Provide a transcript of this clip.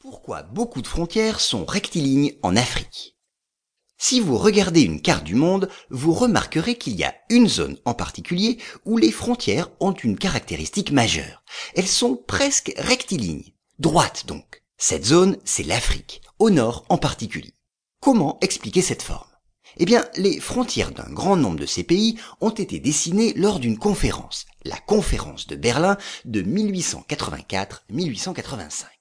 Pourquoi beaucoup de frontières sont rectilignes en Afrique? Si vous regardez une carte du monde, vous remarquerez qu'il y a une zone en particulier où les frontières ont une caractéristique majeure. Elles sont presque rectilignes, droites donc. Cette zone, c'est l'Afrique, au nord en particulier. Comment expliquer cette forme? Eh bien, les frontières d'un grand nombre de ces pays ont été dessinées lors d'une conférence, la conférence de Berlin de 1884-1885.